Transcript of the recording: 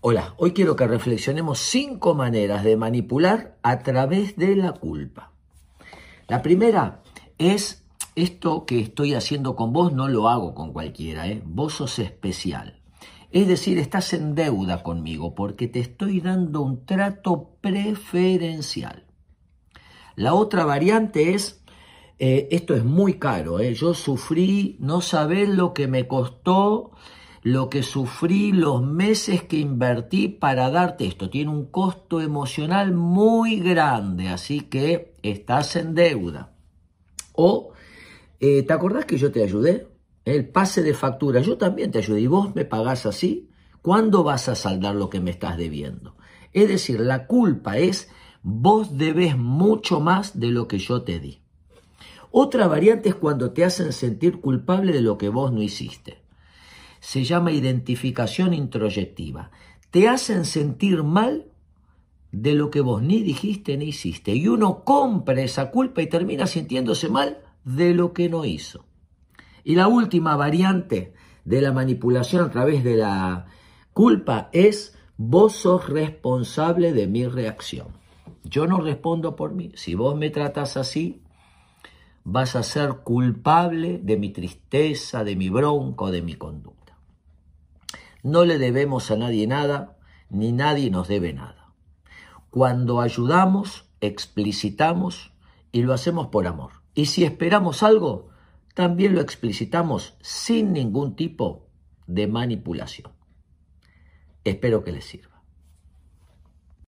Hola, hoy quiero que reflexionemos cinco maneras de manipular a través de la culpa. La primera es esto que estoy haciendo con vos, no lo hago con cualquiera, ¿eh? vos sos especial. Es decir, estás en deuda conmigo porque te estoy dando un trato preferencial. La otra variante es, eh, esto es muy caro, ¿eh? yo sufrí, no sabés lo que me costó lo que sufrí, los meses que invertí para darte esto. Tiene un costo emocional muy grande, así que estás en deuda. O, eh, ¿te acordás que yo te ayudé? El pase de factura, yo también te ayudé y vos me pagás así. ¿Cuándo vas a saldar lo que me estás debiendo? Es decir, la culpa es vos debes mucho más de lo que yo te di. Otra variante es cuando te hacen sentir culpable de lo que vos no hiciste se llama identificación introyectiva. Te hacen sentir mal de lo que vos ni dijiste ni hiciste. Y uno compra esa culpa y termina sintiéndose mal de lo que no hizo. Y la última variante de la manipulación a través de la culpa es vos sos responsable de mi reacción. Yo no respondo por mí. Si vos me tratas así, vas a ser culpable de mi tristeza, de mi bronco, de mi conducta. No le debemos a nadie nada, ni nadie nos debe nada. Cuando ayudamos, explicitamos y lo hacemos por amor. Y si esperamos algo, también lo explicitamos sin ningún tipo de manipulación. Espero que les sirva.